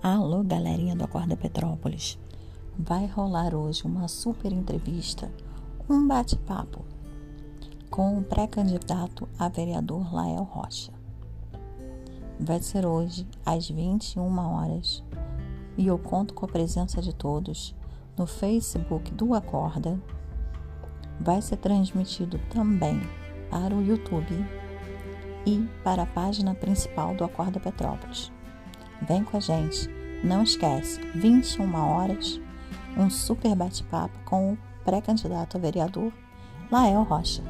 Alô, galerinha do Acorda Petrópolis. Vai rolar hoje uma super entrevista, um bate-papo com o pré-candidato a vereador Lael Rocha. Vai ser hoje às 21 horas e eu conto com a presença de todos no Facebook do Acorda. Vai ser transmitido também para o YouTube e para a página principal do Acorda Petrópolis. Vem com a gente. Não esquece, 21 horas, um super bate-papo com o pré-candidato a vereador Lael Rocha.